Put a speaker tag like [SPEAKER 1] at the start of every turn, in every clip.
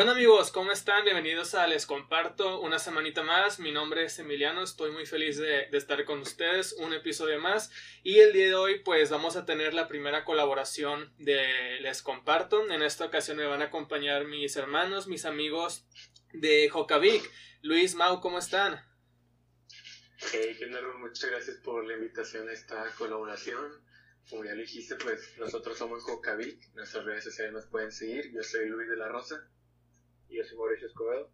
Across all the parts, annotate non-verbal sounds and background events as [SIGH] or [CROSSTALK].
[SPEAKER 1] onda amigos? ¿Cómo están? Bienvenidos a Les Comparto una semanita más. Mi nombre es Emiliano, estoy muy feliz de, estar con ustedes, un episodio más. Y el día de hoy pues vamos a tener la primera colaboración de Les Comparto. En esta ocasión me van a acompañar mis hermanos, mis amigos de Jocavic. Luis, Mau, ¿cómo están?
[SPEAKER 2] Hey, muchas gracias por la invitación a esta colaboración. Como ya lo dijiste, pues nosotros somos Jocavic, nuestras redes sociales nos pueden seguir. Yo soy Luis de la Rosa.
[SPEAKER 3] Yo soy Mauricio Escobedo.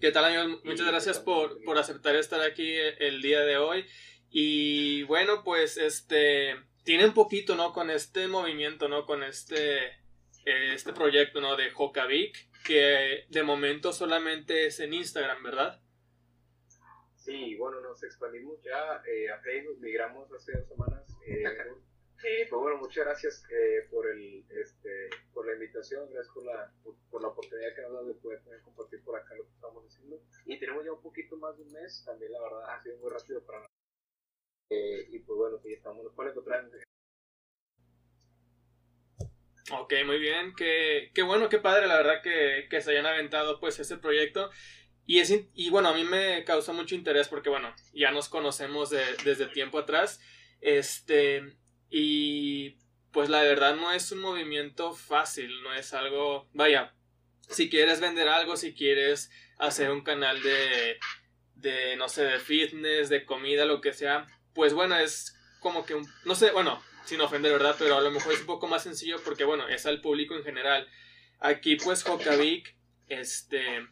[SPEAKER 1] ¿Qué tal amigos? Muchas gracias por, por aceptar estar aquí el día de hoy. Y bueno, pues este tiene un poquito, ¿no? Con este movimiento, ¿no? Con este, este proyecto, ¿no? De Jocavic, que de momento solamente es en Instagram, ¿verdad?
[SPEAKER 3] Sí, bueno, nos expandimos ya eh, a Facebook, migramos hace dos semanas. Eh, [LAUGHS] pues bueno, muchas gracias eh, por el este por la invitación, gracias por la, por, la oportunidad que nos da de poder compartir por acá lo que estamos haciendo. Y tenemos ya un poquito más de un mes, también la verdad ha sido muy rápido para nosotros. Eh, y pues bueno, sí, estamos, nos pueden encontrar
[SPEAKER 1] Ok, muy bien, qué, qué bueno, qué padre, la verdad que, que se hayan aventado pues ese proyecto. Y, es, y bueno, a mí me causó mucho interés porque, bueno, ya nos conocemos de, desde tiempo atrás. Este, y pues la verdad no es un movimiento fácil, no es algo, vaya, si quieres vender algo, si quieres hacer un canal de, de no sé, de fitness, de comida, lo que sea, pues bueno, es como que, un, no sé, bueno, sin ofender, ¿verdad? Pero a lo mejor es un poco más sencillo porque, bueno, es al público en general. Aquí, pues, Jokavic, este,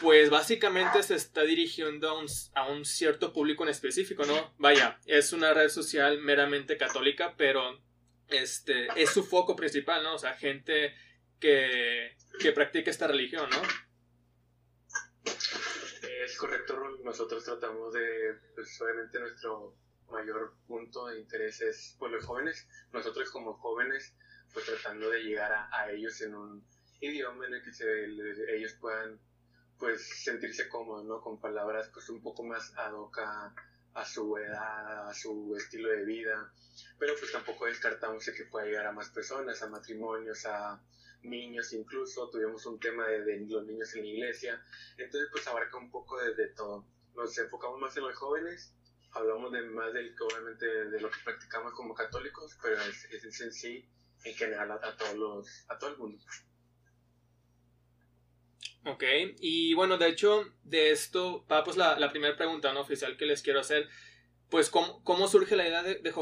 [SPEAKER 1] pues básicamente se está dirigiendo a un, a un, cierto público en específico, ¿no? Vaya, es una red social meramente católica, pero este es su foco principal, ¿no? O sea, gente que, que practica esta religión, ¿no?
[SPEAKER 2] Es correcto, Nosotros tratamos de, pues obviamente nuestro mayor punto de interés es por pues, los jóvenes. Nosotros como jóvenes, pues tratando de llegar a, a ellos en un idioma en el que se, ellos puedan pues sentirse cómodo, ¿no? Con palabras pues un poco más ad hoc a, su edad, a su estilo de vida, pero pues tampoco descartamos que pueda llegar a más personas, a matrimonios, a niños incluso, tuvimos un tema de, los niños en la iglesia, entonces pues abarca un poco de, todo. Nos enfocamos más en los jóvenes, hablamos de más del obviamente de lo que practicamos como católicos, pero es, es en sí en general a, todos los, a todo el mundo.
[SPEAKER 1] Ok, y bueno, de hecho, de esto va pues la, primera pregunta ¿no? oficial que les quiero hacer. Pues, ¿cómo, surge la idea de, de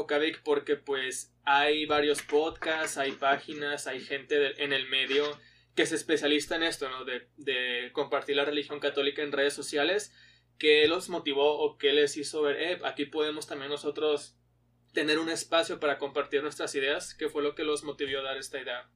[SPEAKER 1] Porque pues hay varios podcasts, hay páginas, hay gente en el medio que se especializa en esto, ¿no? De, de, compartir la religión católica en redes sociales. ¿Qué los motivó o qué les hizo ver, eh, aquí podemos también nosotros tener un espacio para compartir nuestras ideas? ¿Qué fue lo que los motivó a dar esta idea?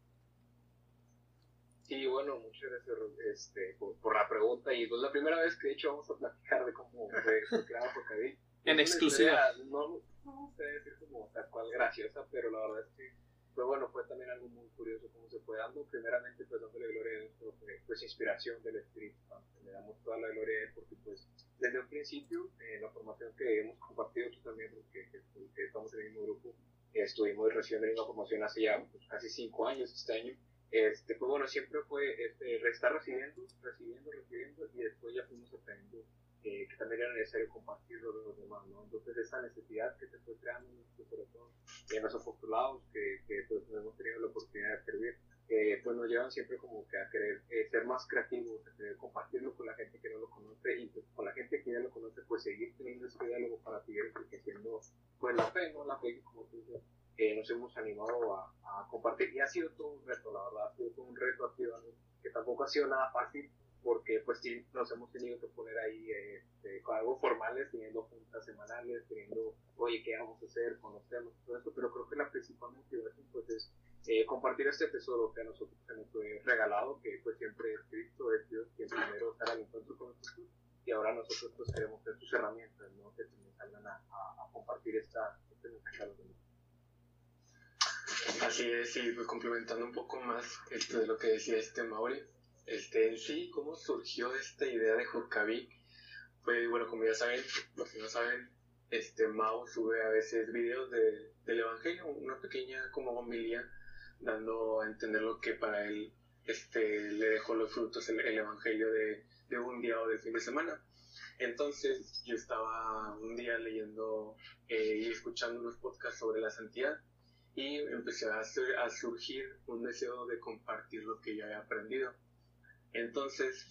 [SPEAKER 3] Sí, bueno, muchas gracias este, por, la pregunta. Y pues la primera vez que de hecho vamos a platicar de cómo fue creado Jocaví. [LAUGHS]
[SPEAKER 1] En exclusiva.
[SPEAKER 3] No, no sé decir como tal cual graciosa, pero la verdad es que pues bueno, fue también algo muy curioso cómo se fue dando. Primeramente, pues dándole gloria a Dios pues inspiración del Espíritu Le damos toda la gloria a Él porque pues desde un principio, en la formación que hemos compartido tú también, porque que, estamos en el mismo grupo, estuvimos recibiendo la formación hace ya pues, casi cinco años este año este, pues bueno, siempre fue este, estar recibiendo, recibiendo, recibiendo y después ya fuimos aprendiendo eh, que también era necesario compartirlo con los demás, ¿no? Entonces esa necesidad que se fue creando en nuestro corazón, en los apostolados que, que pues hemos tenido la oportunidad de servir, eh, pues nos llevan siempre como que a querer eh, ser más creativos, a querer compartirlo con la gente que no lo conoce y pues, con la gente que ya lo conoce, pues seguir teniendo ese diálogo para seguir enriqueciendo pues la fe, ¿no? La fe como tú dices, que nos hemos animado a, a, compartir y ha sido todo un reto, la verdad, ha sido todo un reto, ha sido que tampoco ha sido nada fácil porque pues sí nos hemos tenido que poner ahí este, con algo formales, teniendo juntas semanales, teniendo, oye, ¿qué vamos a hacer? Conocemos todo esto, pero creo que la principal motivación pues es eh, compartir este tesoro que a nosotros se nos fue regalado, que pues siempre es Cristo, es Dios quien primero estará al encuentro con nosotros y ahora nosotros pues queremos ser sus herramientas, ¿no? Que nos salgan a, a, compartir esta, este mensaje a los demás.
[SPEAKER 2] Así es, y pues complementando un poco más esto de lo que decía este Mauri, este, en sí, cómo surgió esta idea de Jokavi, pues bueno, como ya saben, los que no saben, este Mao sube a veces videos de, del Evangelio, una pequeña como homilía, dando a entender lo que para él este, le dejó los frutos el, el evangelio de, de un día o de fin de semana. Entonces yo estaba un día leyendo eh, y escuchando unos podcasts sobre la santidad y empecé a, a surgir un deseo de compartir lo que yo había aprendido. Entonces,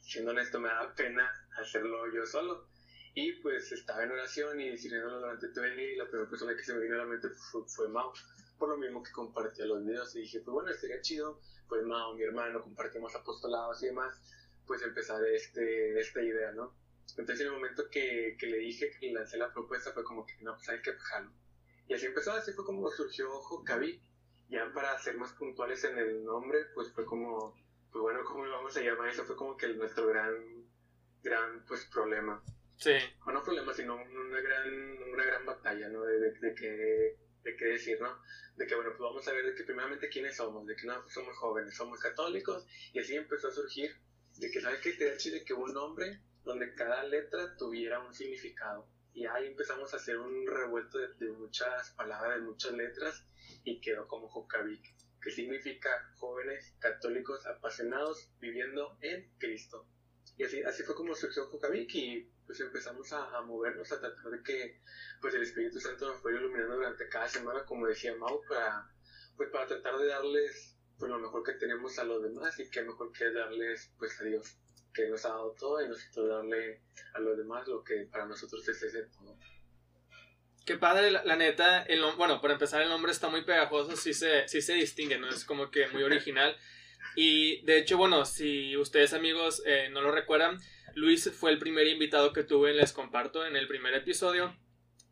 [SPEAKER 2] siendo honesto, me daba pena hacerlo yo solo. Y pues estaba en oración y sirviéndolo durante todo el día y la primera persona que se me vino a la mente fue, Mao. Por lo mismo que compartía los videos y dije, pues bueno, sería chido. Pues Mao, mi hermano, compartimos apostolados y demás. Pues empezar este, esta idea, ¿no? Entonces en el momento que, que le dije que lancé la propuesta fue como que no, pues hay que dejarlo. Y así empezó, así fue como surgió Jocaví. Ya para ser más puntuales en el nombre, pues fue como, pues bueno, ¿cómo lo vamos a llamar? Eso fue como que nuestro gran, gran, pues problema.
[SPEAKER 1] Sí.
[SPEAKER 2] O no problema, sino una gran, una gran batalla, ¿no? De, de, de que de qué decir, ¿no? De que, bueno, pues vamos a ver de que primeramente quiénes somos, de que no, pues somos jóvenes, somos católicos, y así empezó a surgir, de que, ¿sabes qué? Te da de que un nombre donde cada letra tuviera un significado. Y ahí empezamos a hacer un revuelto de, muchas palabras, de muchas letras, y quedó como Jokavik, que significa jóvenes católicos apasionados viviendo en Cristo. Y así, así fue como surgió Jokavik y pues empezamos a, movernos, a tratar de que pues el Espíritu Santo nos fuera iluminando durante cada semana, como decía Mau, para, pues, para tratar de darles pues, lo mejor que tenemos a los demás y que mejor que darles pues a Dios que nos ha dado todo y nosotros darle a los demás lo que para nosotros es ese todo.
[SPEAKER 1] Qué padre, la, neta, el, bueno, para empezar el nombre está muy pegajoso, sí se, sí se distingue, ¿no? Es como que muy original. Y de hecho, bueno, si ustedes amigos eh, no lo recuerdan, Luis fue el primer invitado que tuve, les comparto, en el primer episodio.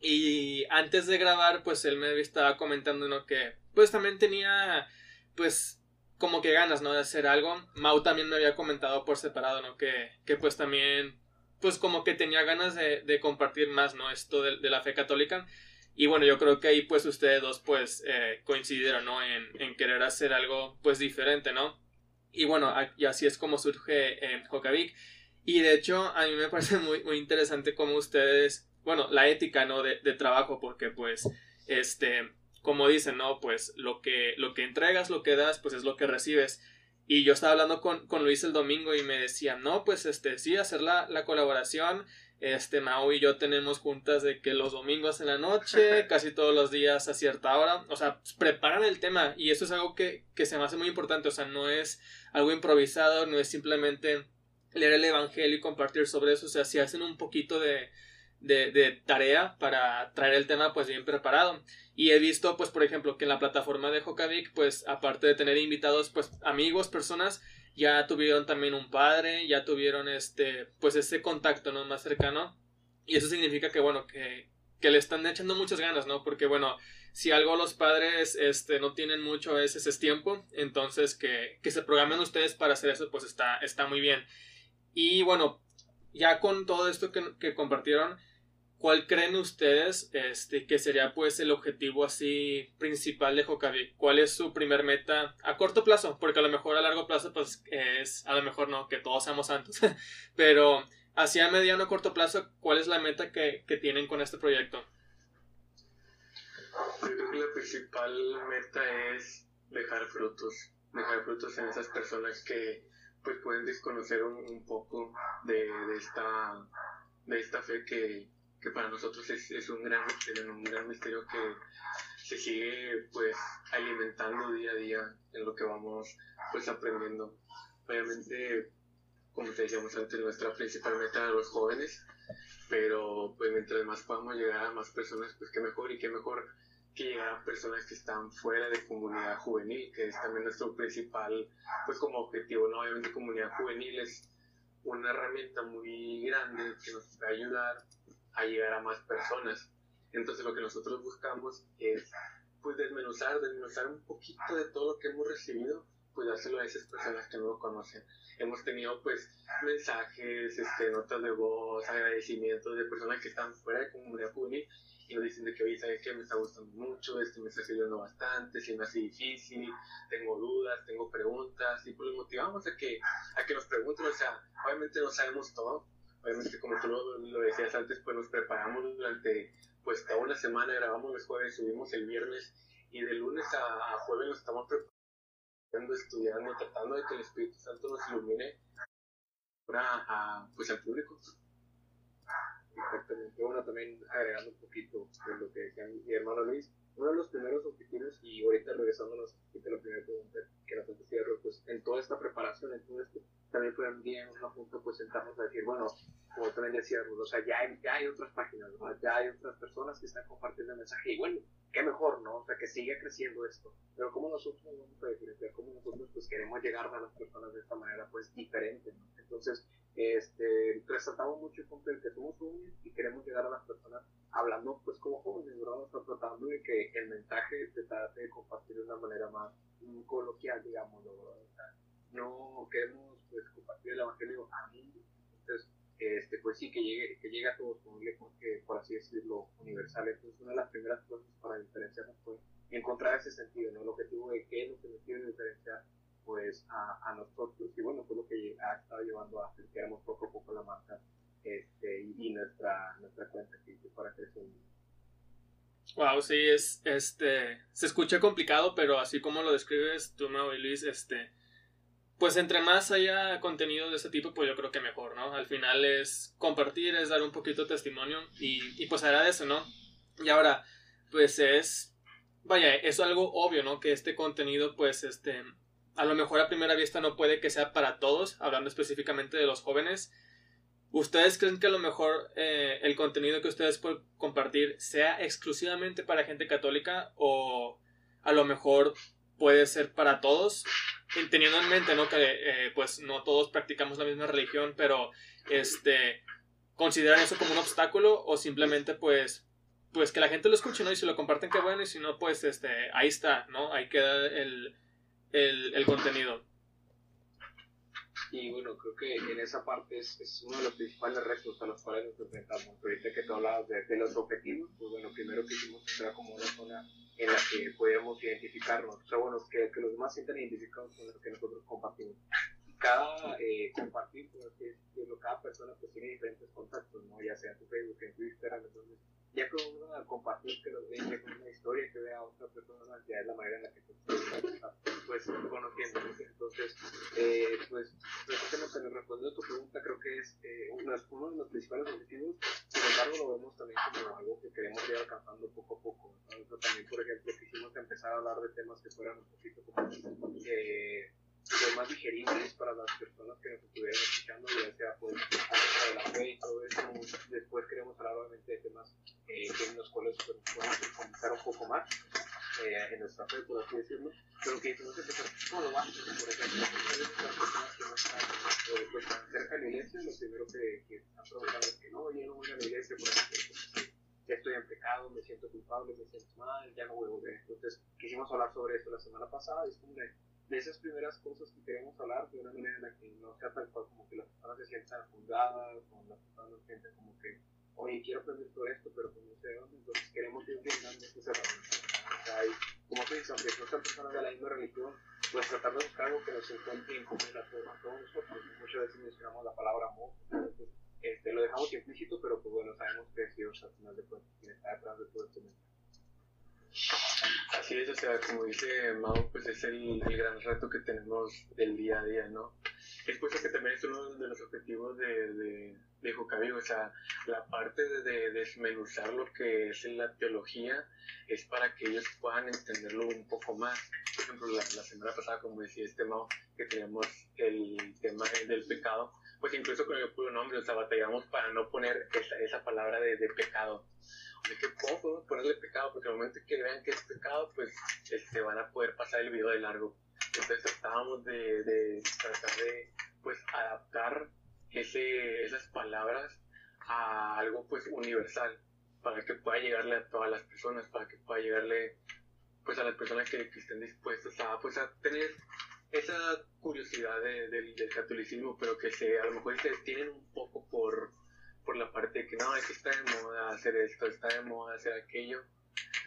[SPEAKER 1] Y antes de grabar, pues él me estaba comentando, ¿no? Que pues también tenía, pues, como que ganas, ¿no? De hacer algo. Mau también me había comentado por separado, ¿no? Que, que pues también, pues como que tenía ganas de, de compartir más, ¿no? Esto de, de, la fe católica. Y bueno, yo creo que ahí pues ustedes dos pues eh, coincidieron, ¿no? En, en, querer hacer algo pues diferente, ¿no? Y bueno, y así es como surge eh, Jokavik. Y de hecho, a mí me parece muy, muy interesante cómo ustedes, bueno, la ética, ¿no? De, de trabajo, porque pues, este, como dicen, ¿no? Pues lo que, lo que entregas, lo que das, pues es lo que recibes. Y yo estaba hablando con, con Luis el domingo y me decía, no, pues este, sí, hacer la, la colaboración. Este, Mau y yo tenemos juntas de que los domingos en la noche, [LAUGHS] casi todos los días a cierta hora, o sea, preparan el tema y eso es algo que, que se me hace muy importante, o sea, no es algo improvisado, no es simplemente leer el Evangelio y compartir sobre eso, o sea, si hacen un poquito de, de, de, tarea para traer el tema pues bien preparado. Y he visto pues por ejemplo que en la plataforma de Jokavik pues aparte de tener invitados pues amigos, personas, ya tuvieron también un padre, ya tuvieron este pues ese contacto ¿no? más cercano. Y eso significa que bueno, que, que le están echando muchas ganas, ¿no? Porque bueno, si algo los padres este, no tienen mucho a veces es tiempo, entonces que, que se programen ustedes para hacer eso pues está, está muy bien. Y bueno, ya con todo esto que, que compartieron, ¿cuál creen ustedes este, que sería pues el objetivo así principal de Jokavi? ¿Cuál es su primer meta a corto plazo? Porque a lo mejor a largo plazo pues es, a lo mejor no, que todos seamos santos, [LAUGHS] pero hacia mediano o corto plazo, ¿cuál es la meta que, tienen con este proyecto?
[SPEAKER 2] Yo creo que la principal meta es dejar frutos, dejar frutos en esas personas que pues pueden desconocer un, poco de, esta, de esta fe que, que para nosotros es, es, un gran misterio, un gran misterio que se sigue pues alimentando día a día en lo que vamos pues aprendiendo. Obviamente, como te decíamos antes, nuestra principal meta de los jóvenes, pero pues mientras más podamos llegar a más personas, pues qué mejor y qué mejor que llegar a personas que están fuera de comunidad juvenil, que es también nuestro principal, pues como objetivo, ¿no? Obviamente comunidad juvenil es una herramienta muy grande que nos va a ayudar a llegar a más personas. Entonces lo que nosotros buscamos es pues desmenuzar, desmenuzar un poquito de todo lo que hemos recibido, pues dárselo a esas personas que no lo conocen. Hemos tenido pues mensajes, este, notas de voz, agradecimientos de personas que están fuera de comunidad juvenil y nos dicen de que, oye, ¿sabes qué? Me está gustando mucho, este me está sirviendo bastante, si me hace difícil, tengo dudas, tengo preguntas, y pues los motivamos a que, a que nos pregunten, o sea, obviamente no sabemos todo, obviamente como tú lo, decías antes, pues nos preparamos durante, pues toda una semana, grabamos los jueves, subimos el viernes, y de lunes a, a jueves nos estamos preparando estudiando, tratando de que el Espíritu Santo nos ilumine a, pues al público.
[SPEAKER 3] Exactamente. Bueno, también agregando un poquito de lo que decía mi hermano Luis, uno de los primeros objetivos, y ahorita regresándonos a la primera pregunta que nos hacía pues en toda esta preparación, en todo esto, también fue bien una punto pues sentarnos a decir, bueno, como también decía o sea, ya hay, ya hay otras páginas, ya hay otras personas que están compartiendo el mensaje, y bueno, qué mejor, ¿no? O sea, que siga creciendo esto. Pero como nosotros vamos a diferenciar, cómo nosotros pues queremos llegar a las personas de esta manera pues diferente, ¿no? Entonces, este, resaltamos mucho el punto de que somos jóvenes y queremos llegar a las personas hablando pues como jóvenes, ¿verdad? O sea, tratando de que el mensaje se trate de compartir de una manera más coloquial, digamos, ¿no? O sea, no queremos pues compartir el evangelio a mí, entonces este, pues sí, que llegue, que llegue a todos un lenguaje, por así decirlo, universal. Entonces, una de las primeras cosas para diferenciarnos fue encontrar ese sentido, ¿no? El objetivo de qué es lo que nos quiere diferenciar, pues, a, a nosotros. Y bueno, fue lo que ha estado llevando a que éramos poco a poco la marca este, y, nuestra, nuestra cuenta que para crecer.
[SPEAKER 1] Wow, sí, es, este, se escucha complicado, pero así como lo describes tú, Mau y Luis, este, pues entre más haya contenido de ese tipo, pues yo creo que mejor, ¿no? Al final es compartir, es dar un poquito de testimonio y, y pues eso, ¿no? Y ahora, pues es, vaya, es algo obvio, ¿no? Que este contenido, pues, este, a lo mejor a primera vista no puede que sea para todos, hablando específicamente de los jóvenes. ¿Ustedes creen que a lo mejor eh, el contenido que ustedes pueden compartir sea exclusivamente para gente católica o a lo mejor puede ser para todos? teniendo en mente, ¿no? Que eh, pues no todos practicamos la misma religión, pero este consideran eso como un obstáculo o simplemente pues pues que la gente lo escuche, ¿no? Y si lo comparten, qué bueno, y si no, pues este, ahí está, ¿no? Ahí queda el, el, el contenido.
[SPEAKER 3] Y bueno, creo que en esa parte es, es, uno de los principales retos a los cuales nos enfrentamos. Ahorita que tú hablabas de, de, los objetivos, pues bueno, primero que hicimos era como una zona en la que podíamos identificarnos, o sea, bueno, que, que los demás sientan identificados con lo que nosotros compartimos. Cada eh, compartir, pues, cada persona pues tiene diferentes contactos, ¿no? ya sea en tu Facebook, en tu Instagram, entonces ya con una compartir que los vean, con una historia que vea a otra persona, ya es la manera en la que tú pues conociendo. Entonces, eh, pues, precisamente respondiendo a tu pregunta, creo que es eh, uno, de los principales objetivos, sin embargo, lo vemos también como algo que queremos ir alcanzando poco a poco. también, por ejemplo, quisimos empezar a hablar de temas que fueran un poquito eh, más digeribles para las personas que nos estuvieran escuchando, ya sea pues acerca de la fe y todo eso. Después queremos hablar obviamente de temas eh, en los cuales pues, podemos profundizar un poco más eh, en nuestra fe, por así decirlo, pero que tenemos que empezar lo básico, por ejemplo, las personas que no están eh, pues, cerca de la iglesia, lo primero que, que están es que no, yo no voy a la iglesia, por ejemplo, ya estoy en pecado, me siento culpable, me siento mal, ya no voy a volver. Entonces, quisimos hablar sobre esto la semana pasada, es como de, de esas primeras cosas que queremos hablar de una manera en la que no sea tal cual como que las personas se sientan juzgadas, o las personas se sientan como que, oye, quiero aprender todo esto, pero pues no sé dónde, entonces queremos ir brindando esas herramientas. Hay, como tú dices, aunque no sean personas de la misma religión, pues tratar de buscar algo que nos encuentre en común a todos nosotros. Muchas veces mencionamos la palabra amor, este, lo dejamos implícito, pero pues bueno, sabemos que es Dios al final de cuentas quien está detrás de todo este mensaje.
[SPEAKER 2] Así es, o sea, como dice Mau, pues es el, el, gran reto que tenemos del día a día, ¿no? Es puesto que también es uno de los objetivos de, de, de o sea, la parte de, desmenuzar lo que es la teología es para que ellos puedan entenderlo un poco más. Por ejemplo, la, la semana pasada, como decía este Mau, que teníamos el tema del pecado, pues incluso con el puro nombre, o sea, batallamos para no poner esa, esa palabra de, de pecado de que cómo ponerle pecado, porque al momento que vean que es pecado, pues se este, van a poder pasar el video de largo. Entonces tratábamos de, de tratar de pues adaptar ese, esas palabras a algo pues universal, para que pueda llegarle a todas las personas, para que pueda llegarle pues a las personas que, estén dispuestas a pues a tener esa curiosidad del catolicismo, pero que se, a lo mejor se detienen un poco por por la parte de que no, es que está de moda hacer esto, está de moda hacer aquello.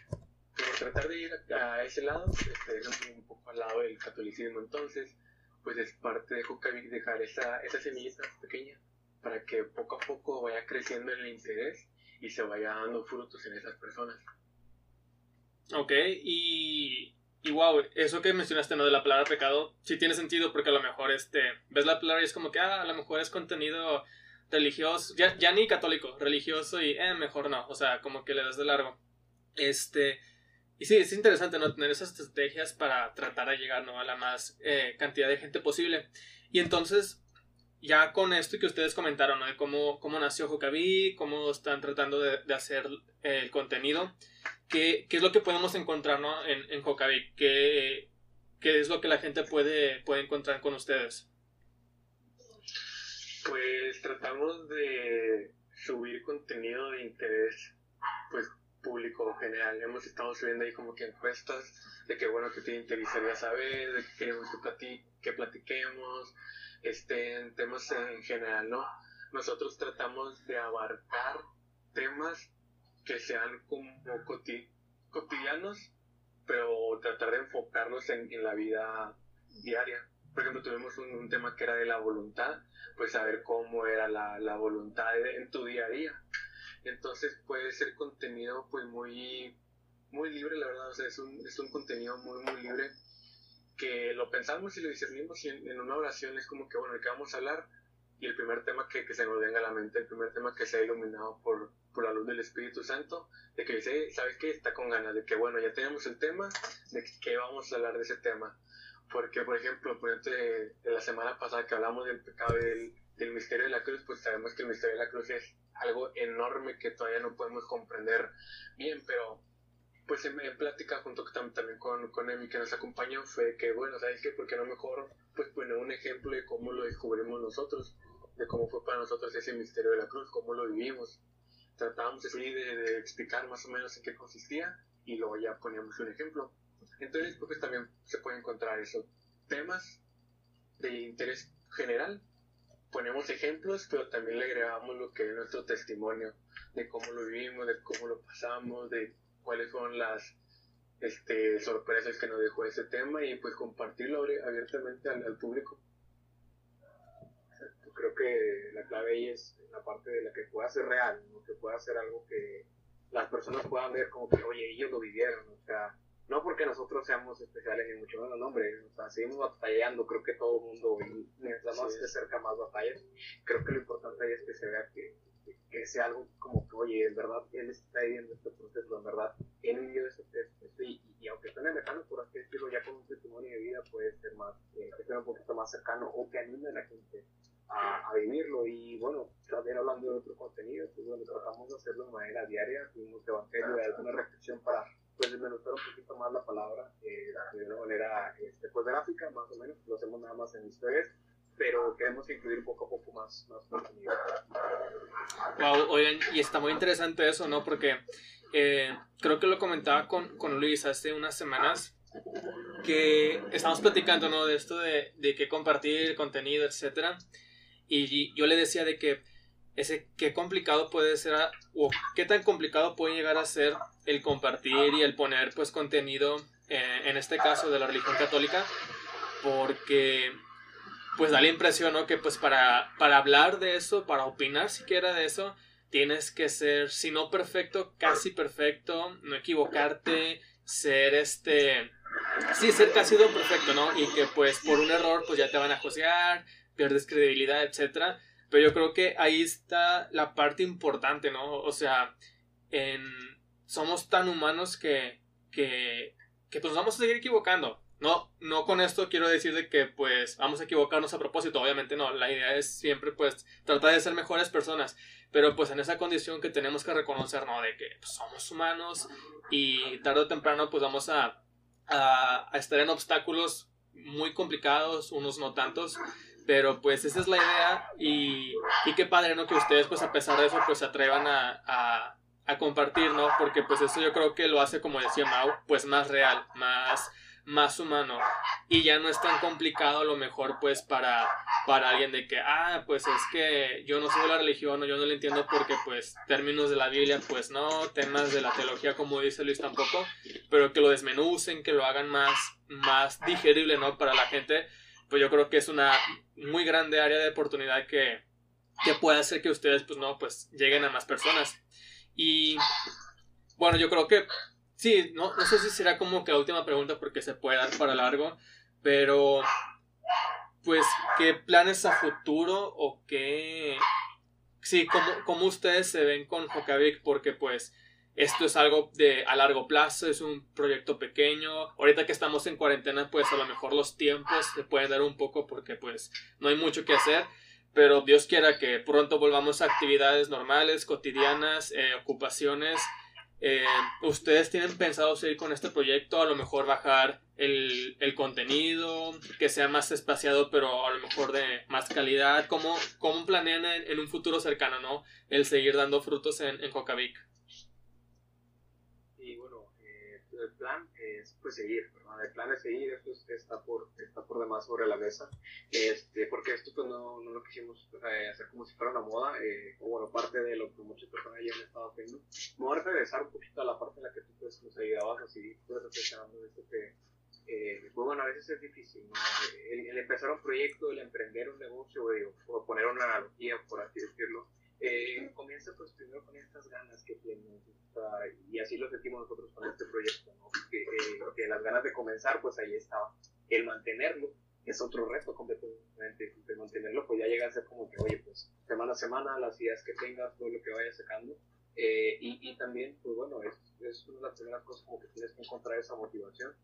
[SPEAKER 2] Por tratar de ir a, ese lado, este, un poco al lado del catolicismo. Entonces, pues es parte de Jucavic dejar esa, esa semillita pequeña para que poco a poco vaya creciendo el interés y se vaya dando frutos en esas personas.
[SPEAKER 1] Ok, y y wow, eso que mencionaste, ¿no? De la palabra pecado, sí tiene sentido porque a lo mejor, este, ves la palabra y es como que, ah, a lo mejor es contenido religioso, ya, ya ni católico, religioso y, eh, mejor no, o sea, como que le das de largo. Este, y sí, es interesante, ¿no? Tener esas estrategias para tratar de llegar, ¿no? A la más eh, cantidad de gente posible. Y entonces, ya con esto que ustedes comentaron, ¿no? De cómo, cómo nació Jocaví, cómo están tratando de, de hacer el contenido, ¿qué, ¿qué, es lo que podemos encontrar, ¿no? En, en ¿Qué, ¿qué, es lo que la gente puede, puede encontrar con ustedes?
[SPEAKER 2] Pues tratamos de subir contenido de interés, pues público general. Hemos estado subiendo ahí como que encuestas de que bueno que te interesaría saber, de que queremos que, que platiquemos, este, en temas en general, ¿no? Nosotros tratamos de abarcar temas que sean como cotidianos, pero tratar de enfocarnos en, en la vida diaria. Por ejemplo, tuvimos un, tema que era de la voluntad, pues saber cómo era la, la voluntad en tu día a día entonces puede ser contenido pues muy, muy libre, la verdad, o sea, es un, es un contenido muy, muy libre que lo pensamos y lo discernimos y en, una oración es como que, bueno, ¿de qué vamos a hablar? Y el primer tema que, que se nos venga a la mente, el primer tema que se ha iluminado por, por la luz del Espíritu Santo, de que dice, ¿sabes qué? Está con ganas de que, bueno, ya tenemos el tema, de que, vamos a hablar de ese tema. Porque, por ejemplo, por ejemplo, de, la semana pasada que hablamos del pecado del, del misterio de la cruz, pues sabemos que el misterio de la cruz es algo enorme que todavía no podemos comprender bien, pero pues en, plática junto también con, con Emi que nos acompañó fue que, bueno, ¿sabes qué? ¿Por qué no mejor pues poner un ejemplo de cómo lo descubrimos nosotros? De cómo fue para nosotros ese misterio de la cruz, cómo lo vivimos. Tratábamos de, explicar más o menos en qué consistía y luego ya poníamos un ejemplo. Entonces, pues también se puede encontrar eso. Temas de interés general ponemos ejemplos, pero también le agregamos lo que es nuestro testimonio de cómo lo vivimos, de cómo lo pasamos, de cuáles son las este, sorpresas que nos dejó ese tema y pues compartirlo abiertamente al, público.
[SPEAKER 3] Creo que la clave ahí es la parte de la que pueda ser real, que pueda ser algo que las personas puedan ver como que, oye, ellos lo vivieron, o sea, no porque nosotros seamos especiales ni mucho menos, no, hombre, o sea, seguimos batallando, creo que todo el mundo, mientras más se acerca más batallas, creo que lo importante ahí es que se vea que, que, sea algo como que, oye, en verdad, él está viviendo este proceso, en verdad, él vivió ese proceso y, y, aunque esté lejano, por así decirlo, ya con un testimonio de vida puede ser más, eh, que sea un poquito más cercano o que anime a la gente a, a, vivirlo. Y bueno, también hablando de otro contenido, pues bueno, tratamos de hacerlo de manera diaria, tuvimos evangelio de alguna reflexión para pues desmenuzar un poquito más la palabra eh, de una manera este, pues, gráfica, más o menos, lo hacemos nada más en historias, pero queremos incluir poco a poco más, más contenido.
[SPEAKER 1] Wow, oigan, y está muy interesante eso, ¿no? Porque eh, creo que lo comentaba con, con Luis hace unas semanas, que estamos platicando, ¿no? De esto de, de que compartir contenido, etcétera. Y yo le decía de que ese qué complicado puede ser o qué tan complicado puede llegar a ser el compartir y el poner pues contenido eh, en este caso de la religión católica porque pues da la impresión ¿no? que pues para, para hablar de eso para opinar siquiera de eso tienes que ser si no perfecto casi perfecto no equivocarte ser este sí ser casi don perfecto no y que pues por un error pues ya te van a juzgar pierdes credibilidad etcétera pero yo creo que ahí está la parte importante, ¿no? O sea, en, somos tan humanos que, que, que pues vamos a seguir equivocando. No, no con esto quiero decir de que pues vamos a equivocarnos a propósito, obviamente no, la idea es siempre pues tratar de ser mejores personas, pero pues en esa condición que tenemos que reconocer, ¿no? De que pues, somos humanos y tarde o temprano pues vamos a, a, a estar en obstáculos muy complicados, unos no tantos, pero pues esa es la idea y, y qué padre, ¿no? Que ustedes pues a pesar de eso pues se atrevan a, a, compartir, ¿no? Porque pues eso yo creo que lo hace, como decía Mau, pues más real, más, más humano. Y ya no es tan complicado a lo mejor pues para, para alguien de que, ah, pues es que yo no sigo la religión o yo no lo entiendo porque pues términos de la Biblia pues no, temas de la teología como dice Luis tampoco, pero que lo desmenucen, que lo hagan más, más digerible, ¿no? Para la gente pues yo creo que es una muy grande área de oportunidad que, que puede hacer que ustedes, pues no, pues lleguen a más personas. Y bueno, yo creo que sí, no, no sé si será como que la última pregunta porque se puede dar para largo, pero pues, ¿qué planes a futuro o qué... Sí, ¿cómo, cómo ustedes se ven con Jokavic? Porque pues esto es algo de a largo plazo, es un proyecto pequeño. Ahorita que estamos en cuarentena, pues a lo mejor los tiempos se pueden dar un poco porque pues no hay mucho que hacer. Pero Dios quiera que pronto volvamos a actividades normales, cotidianas, eh, ocupaciones. Eh, ¿Ustedes tienen pensado seguir con este proyecto? A lo mejor bajar el, el, contenido, que sea más espaciado, pero a lo mejor de más calidad. ¿Cómo, cómo planean en, un futuro cercano, no? El seguir dando frutos en, en
[SPEAKER 3] el plan es pues seguir, ¿verdad? El plan es seguir, esto está por, está por demás sobre la mesa, este, porque esto pues no, no lo quisimos eh, hacer como si fuera una moda, eh, o bueno, parte de lo que muchas personas ya han estado haciendo. Me voy a regresar un poquito a la parte en la que tú pues, nos ayudabas así, pues reflexionando de esto que, eh, pues bueno, a veces es difícil, ¿no? El, empezar un proyecto, el emprender un negocio, o poner una analogía, por así decirlo, eh, comienza pues primero con estas ganas que tienes, y así lo sentimos nosotros con este proyecto, ¿no? que, eh, que, las ganas de comenzar, pues ahí estaba. El mantenerlo es otro reto completamente, de mantenerlo, pues ya llega a ser como que, oye, pues semana a semana, las ideas que tengas, todo lo que vayas sacando, eh, y, y, también, pues bueno, es, es una de las primeras cosas como que tienes que encontrar esa motivación.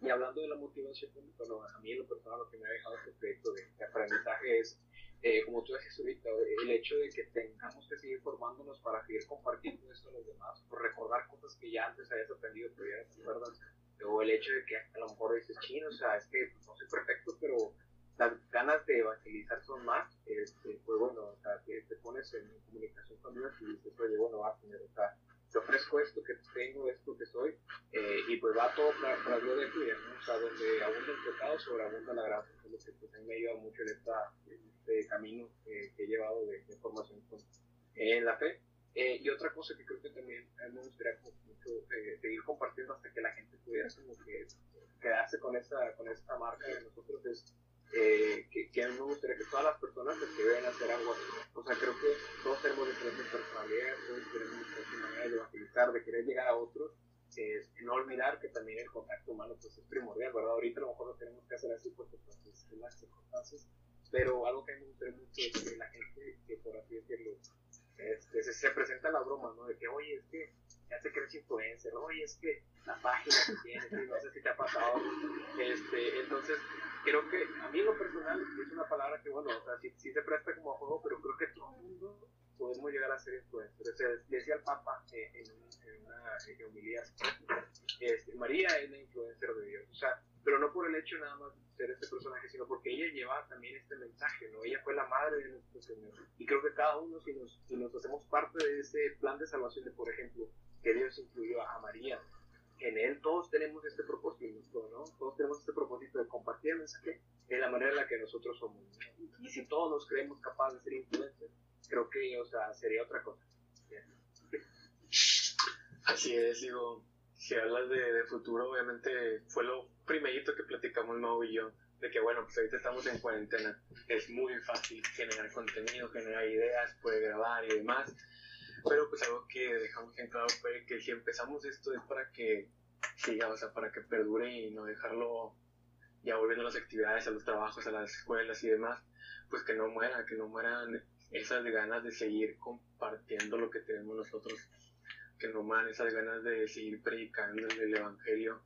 [SPEAKER 3] Y hablando de la motivación, bueno, a mí en lo personal lo que me ha dejado este proyecto de, de aprendizaje es eh, como tú decías ahorita, el hecho de que tengamos que seguir formándonos para seguir compartiendo esto a los demás, por recordar cosas que ya antes habías aprendido, pero ya no te acuerdas, o el hecho de que a lo mejor dices, chino, o sea, es que no soy perfecto, pero las ganas de evangelizar son más, este, pues bueno, o sea, te, te pones en comunicación con Dios y dices, oye, bueno, va a tener, o sea, te ofrezco esto que tengo, esto que soy, eh, y pues va todo para, para Dios de tuya, ¿no? O sea, donde abunda el pecado, sobreabunda la gracia, es lo que pues, me ayuda mucho en esta camino que he llevado de, formación en la fe. Eh, y otra cosa que creo que también a mí me gustaría mucho eh, seguir compartiendo hasta que la gente pudiera como que quedarse con esta, con esta marca de nosotros es eh, que, que, a mí me gustaría que todas las personas que deben hacer algo así. O sea, creo que todos tenemos diferentes personalidades, todos tenemos diferentes maneras de evangelizar, de querer llegar a otros. Eh, no olvidar que también el contacto humano pues, es primordial, ¿verdad? Ahorita a lo mejor lo tenemos que hacer así porque pues, es las circunstancias, pero algo que me gustaría mucho es que la gente, que por así decirlo, este, se, presenta la broma, ¿no? De que, oye, es que ya se cree influencer, oye, es que la página que tienes, no sé si te ha pasado. Este, entonces, creo que a mí en lo personal es una palabra que, bueno, o sea, sí, sí se presta como a juego, pero creo que todo el mundo podemos llegar a ser influencers. O sea, decía el Papa eh, en, en, una homilía, este, María es la influencer de Dios. O sea, pero no por el hecho nada más de ser este personaje, sino porque ella lleva también este mensaje, ¿no? Ella fue la madre de nuestro Señor. Y creo que cada uno, si nos, si nos hacemos parte de ese plan de salvación, de por ejemplo, que Dios incluyó a María, en él todos tenemos este propósito, ¿no? Todos tenemos este propósito de compartir el mensaje de la manera en la que nosotros somos. Y si todos nos creemos capaces de ser influencers, creo que, o sea, sería otra cosa.
[SPEAKER 2] Así es, digo, si hablas de, futuro, obviamente fue lo primerito que platicamos Mau y yo, de que bueno, pues ahorita estamos en cuarentena, es muy fácil generar contenido, generar ideas, poder grabar y demás, pero pues algo que dejamos en claro fue que si empezamos esto es para que siga, o sea, para que perdure y no dejarlo ya volviendo a las actividades, a los trabajos, a las escuelas y demás, pues que no muera, que no mueran esas ganas de seguir compartiendo lo que tenemos nosotros, que no mueran esas ganas de seguir predicando el Evangelio,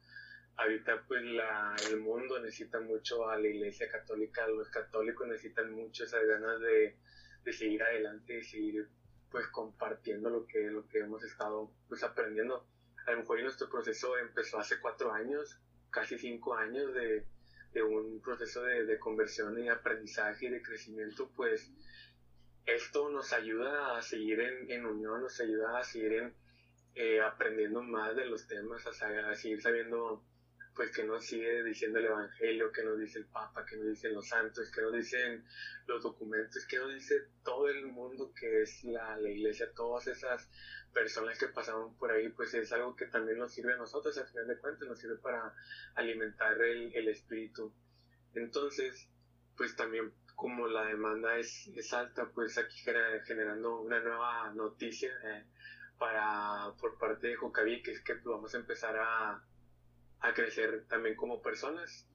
[SPEAKER 2] ahorita pues la, el mundo necesita mucho a la iglesia católica, los católicos necesitan mucho esas ganas de, de seguir adelante, de seguir pues compartiendo lo que, lo que hemos estado pues aprendiendo. A lo mejor nuestro proceso empezó hace cuatro años, casi cinco años de, de un proceso de, de, conversión y aprendizaje y de crecimiento, pues esto nos ayuda a seguir en, en unión, nos ayuda a seguir en, eh, aprendiendo más de los temas, a, a seguir sabiendo pues que nos sigue diciendo el Evangelio, que nos dice el Papa, que nos dicen los santos, que nos dicen los documentos, que nos dice todo el mundo que es la, la iglesia, todas esas personas que pasaron por ahí, pues es algo que también nos sirve a nosotros, al final de cuentas nos sirve para alimentar el, el espíritu. Entonces, pues también como la demanda es, es alta, pues aquí generando una nueva noticia, eh, para por parte de Jocaví, que es que vamos a empezar a, a crecer también como personas.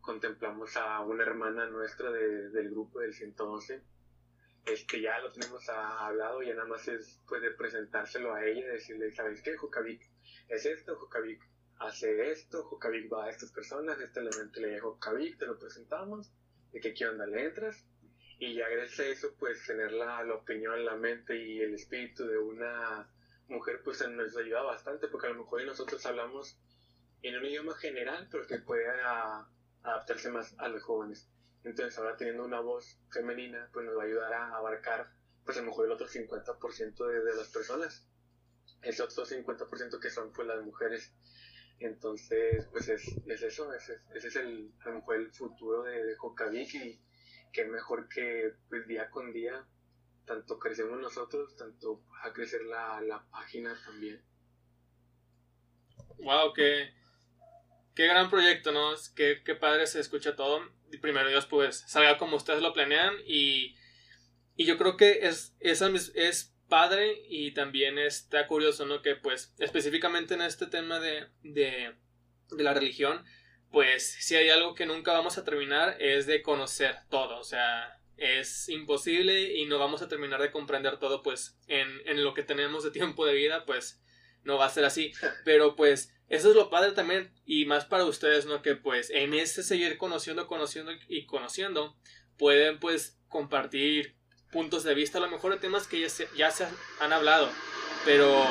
[SPEAKER 2] Contemplamos a una hermana nuestra de, del grupo del 112, este, ya lo tenemos hablado, ya nada más es pues, de presentárselo a ella, decirle, ¿sabes qué? Jocavic es esto, Jocavic hace esto, Jocavic va a estas personas, este elemento le llega a Jocavic, te lo presentamos, de que qué onda le entras, y ya gracias a eso, pues tener la, la opinión, la mente y el espíritu de una mujer, pues nos ayuda bastante, porque a lo mejor nosotros hablamos en un idioma general, pero que puede adaptarse más a los jóvenes. Entonces ahora teniendo una voz femenina, pues nos va a ayudar a abarcar, pues a lo mejor el otro 50% de, de las personas. Ese otro 50% que son pues las mujeres. Entonces, pues es, es eso, ese, ese, es el, a lo mejor el futuro de, de y que mejor que pues día con día tanto crecemos nosotros, tanto va a crecer la, la página también.
[SPEAKER 1] Wow, qué, qué gran proyecto, ¿no? Qué, qué padre se escucha todo. Primero Dios, pues, salga como ustedes lo planean. Y, y yo creo que es, es, es padre y también está curioso, ¿no? Que, pues, específicamente en este tema de, de, de la religión, pues, si hay algo que nunca vamos a terminar es de conocer todo. O sea, es imposible y no vamos a terminar de comprender todo, pues, en, en lo que tenemos de tiempo de vida, pues, no va a ser así. [LAUGHS] Pero, pues, eso es lo padre también y más para ustedes, ¿no? Que pues en ese seguir conociendo, conociendo y conociendo, pueden pues compartir puntos de vista, a lo mejor de temas que ya se, ya se han hablado, pero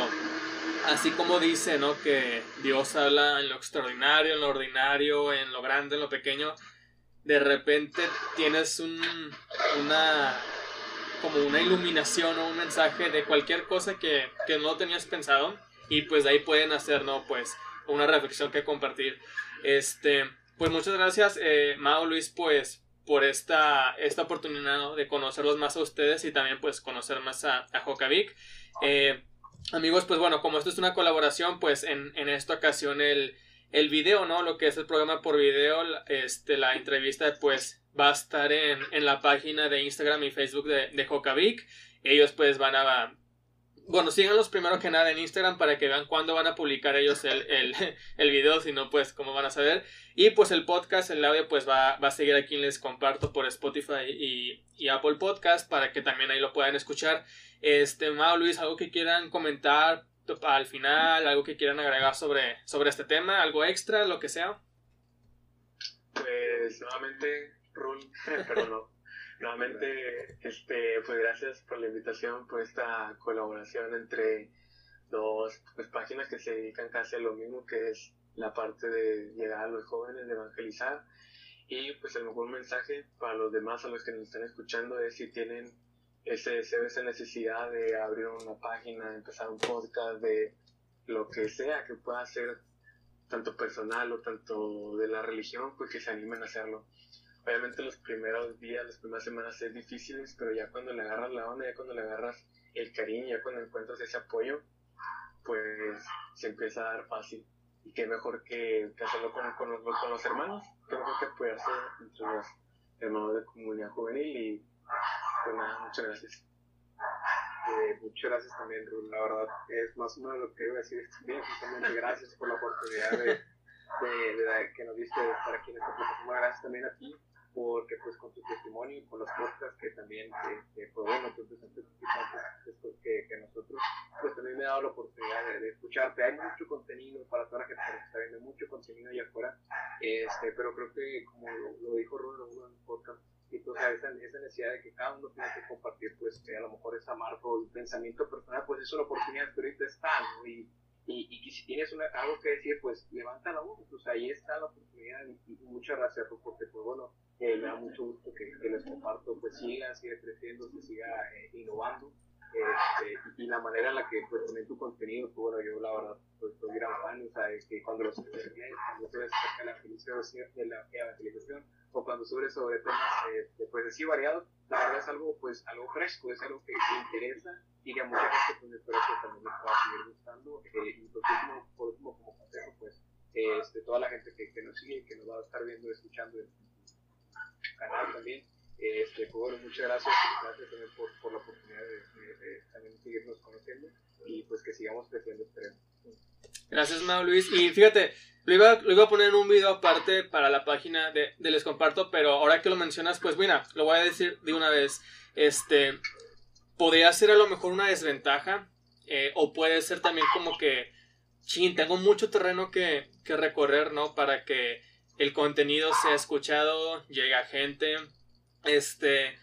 [SPEAKER 1] así como dice, ¿no? Que Dios habla en lo extraordinario, en lo ordinario, en lo grande, en lo pequeño, de repente tienes un, una como una iluminación o un mensaje de cualquier cosa que, que no tenías pensado y pues de ahí pueden hacer, ¿no? Pues una reflexión que compartir. Este, pues muchas gracias, eh, Mao Luis, pues por esta, esta oportunidad de conocerlos más a ustedes y también pues conocer más a, a. Eh, amigos, pues bueno, como esto es una colaboración, pues en, en esta ocasión el, el video, ¿no? Lo que es el programa por video, este, la entrevista, pues va a estar en, en la página de Instagram y Facebook de, de Jokavic. Ellos pues van a bueno, síganlos primero que nada en Instagram para que vean cuándo van a publicar ellos el, el, [LAUGHS] el video, si no, pues cómo van a saber. Y pues el podcast, el audio, pues va, va a seguir aquí, les comparto por Spotify y, y, Apple Podcast para que también ahí lo puedan escuchar. Este, Mau, Luis, algo que quieran comentar al final, algo que quieran agregar sobre, sobre este tema, algo extra, lo que sea.
[SPEAKER 2] Pues nuevamente, Rul, [LAUGHS] pero no. Nuevamente, este, pues gracias por la invitación, por esta colaboración entre dos pues, páginas que se dedican casi a lo mismo, que es la parte de llegar a los jóvenes, de evangelizar. Y pues el mejor mensaje para los demás, a los que nos están escuchando, es si tienen ese deseo, esa necesidad de abrir una página, empezar un podcast, de lo que sea que pueda ser tanto personal o tanto de la religión, pues que se animen a hacerlo obviamente los primeros días, las primeras semanas es difíciles, pero ya cuando le agarras la onda, ya cuando le agarras el cariño, ya cuando encuentras ese apoyo, pues se empieza a dar fácil. Y qué mejor que, hacerlo con, con, los, con, los, hermanos, qué mejor que apoyarse entre los hermanos de comunidad juvenil y pues muchas gracias.
[SPEAKER 3] Eh, muchas gracias también, Ruth. La verdad, es más o menos lo que iba a decir también. Justamente gracias por la oportunidad de, de, que nos diste de estar aquí en esta plataforma. Gracias también a ti porque pues con tu testimonio y con los podcasts que también, que, pues bueno, tú que, que nosotros, pues también me he dado la oportunidad de, escucharte. Hay mucho contenido para toda la gente que está viendo, mucho contenido allá afuera, este, pero creo que como lo, dijo Ron en uno de y esa, esa, necesidad de que cada uno tiene que compartir, pues que a lo mejor esa marca o el pensamiento personal, pues es la oportunidad que ahorita está, ¿no? Y, y, y, si tienes una, algo que decir, pues levanta la voz, pues ahí está la oportunidad y, y muchas gracias, porque pues bueno, me da mucho gusto que, que, les comparto, pues siga, siga creciendo, siga eh, innovando. Este, y la manera en la que pues también tu contenido, pues, bueno, yo la verdad pues soy gran fan, o sea, es que cuando los cuando subes acerca de la de la evangelización o cuando subes sobre temas este, pues así variados, la verdad es algo pues algo fresco, es algo que, te interesa y que a mucha gente pues espero que también les pueda seguir gustando eh, y por último, por último como consejo pues este, toda la gente que, que nos sigue que nos va a estar viendo escuchando canal también. Este, pues bueno, muchas gracias, gracias también por, por la oportunidad de, de, también seguirnos conociendo. y pues que sigamos creciendo, esperemos.
[SPEAKER 1] Gracias, Mau Luis. Y fíjate, lo iba, a poner en un video aparte para la página de, Les Comparto, pero ahora que lo mencionas, pues mira, lo voy a decir de una vez. Este, podría ser a lo mejor una desventaja, eh, o puede ser también como que, chin, tengo mucho terreno que, que recorrer, ¿no? Para que el contenido sea escuchado, llegue a gente, este,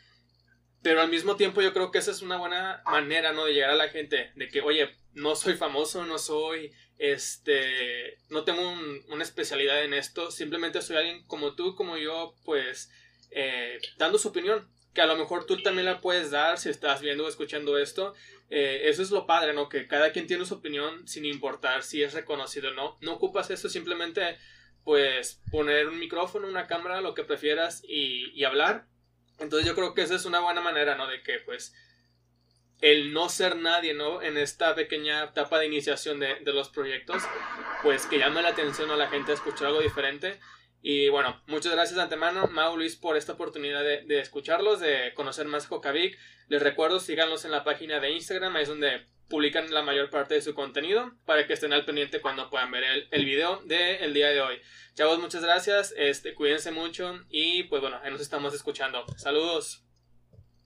[SPEAKER 1] pero al mismo tiempo yo creo que esa es una buena manera, ¿no? De llegar a la gente, de que, oye, no soy famoso, no soy, este, no tengo una especialidad en esto, simplemente soy alguien como tú, como yo, pues, eh, dando su opinión, que a lo mejor tú también la puedes dar si estás viendo o escuchando esto. Eh, eso es lo padre, ¿no? Que cada quien tiene su opinión sin importar si es reconocido o no. No ocupas eso, simplemente, pues, poner un micrófono, una cámara, lo que prefieras y, y hablar. Entonces yo creo que esa es una buena manera, ¿no? De que, pues, el no ser nadie, ¿no? En esta pequeña etapa de iniciación de, de, los proyectos, pues que llame la atención a la gente a escuchar algo diferente. Y bueno, muchas gracias de antemano, Mau Luis, por esta oportunidad de, de escucharlos, de conocer más Cocavic. Les recuerdo, síganlos en la página de Instagram, ahí es donde publican la mayor parte de su contenido, para que estén al pendiente cuando puedan ver el, video del día de hoy. Chavos, muchas gracias, este, cuídense mucho y pues bueno, nos estamos escuchando. Saludos.